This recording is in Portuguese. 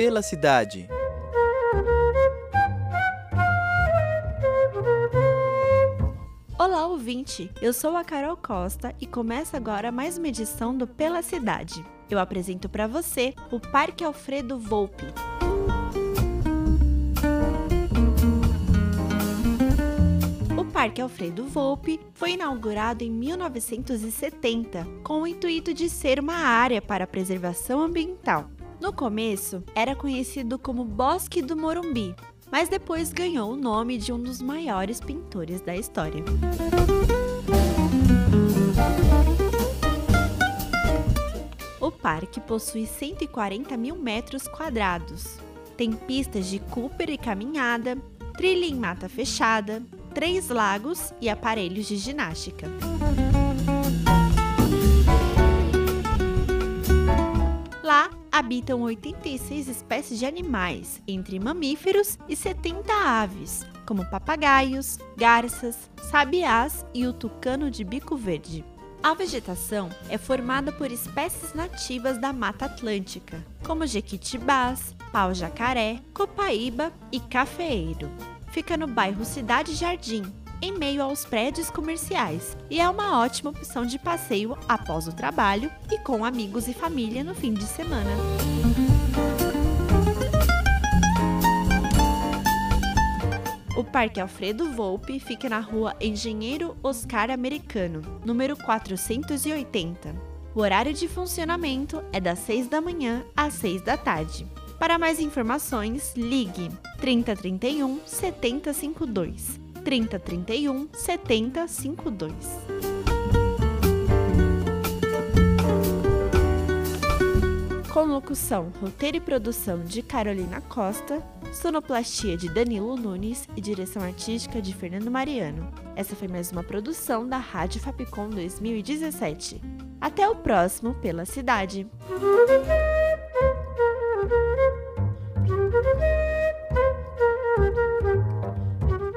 Pela cidade. Olá, ouvinte! Eu sou a Carol Costa e começa agora mais uma edição do Pela Cidade. Eu apresento para você o Parque Alfredo Volpe. O Parque Alfredo Volpe foi inaugurado em 1970 com o intuito de ser uma área para preservação ambiental. No começo, era conhecido como Bosque do Morumbi, mas depois ganhou o nome de um dos maiores pintores da história. O parque possui 140 mil metros quadrados. Tem pistas de Cooper e caminhada, trilha em mata fechada, três lagos e aparelhos de ginástica. Habitam 86 espécies de animais, entre mamíferos e 70 aves, como papagaios, garças, sabiás e o tucano de bico verde. A vegetação é formada por espécies nativas da Mata Atlântica, como jequitibás, pau-jacaré, copaíba e cafeeiro. Fica no bairro Cidade Jardim, em meio aos prédios comerciais, e é uma ótima opção de passeio após o trabalho e com amigos e família no fim de semana. O Parque Alfredo Volpe fica na rua Engenheiro Oscar Americano, número 480. O horário de funcionamento é das 6 da manhã às 6 da tarde. Para mais informações, ligue 3031 7052. 3031 7052. Com locução, roteiro e produção de Carolina Costa, sonoplastia de Danilo Nunes e direção artística de Fernando Mariano. Essa foi mais uma produção da Rádio Fapcom 2017. Até o próximo Pela Cidade.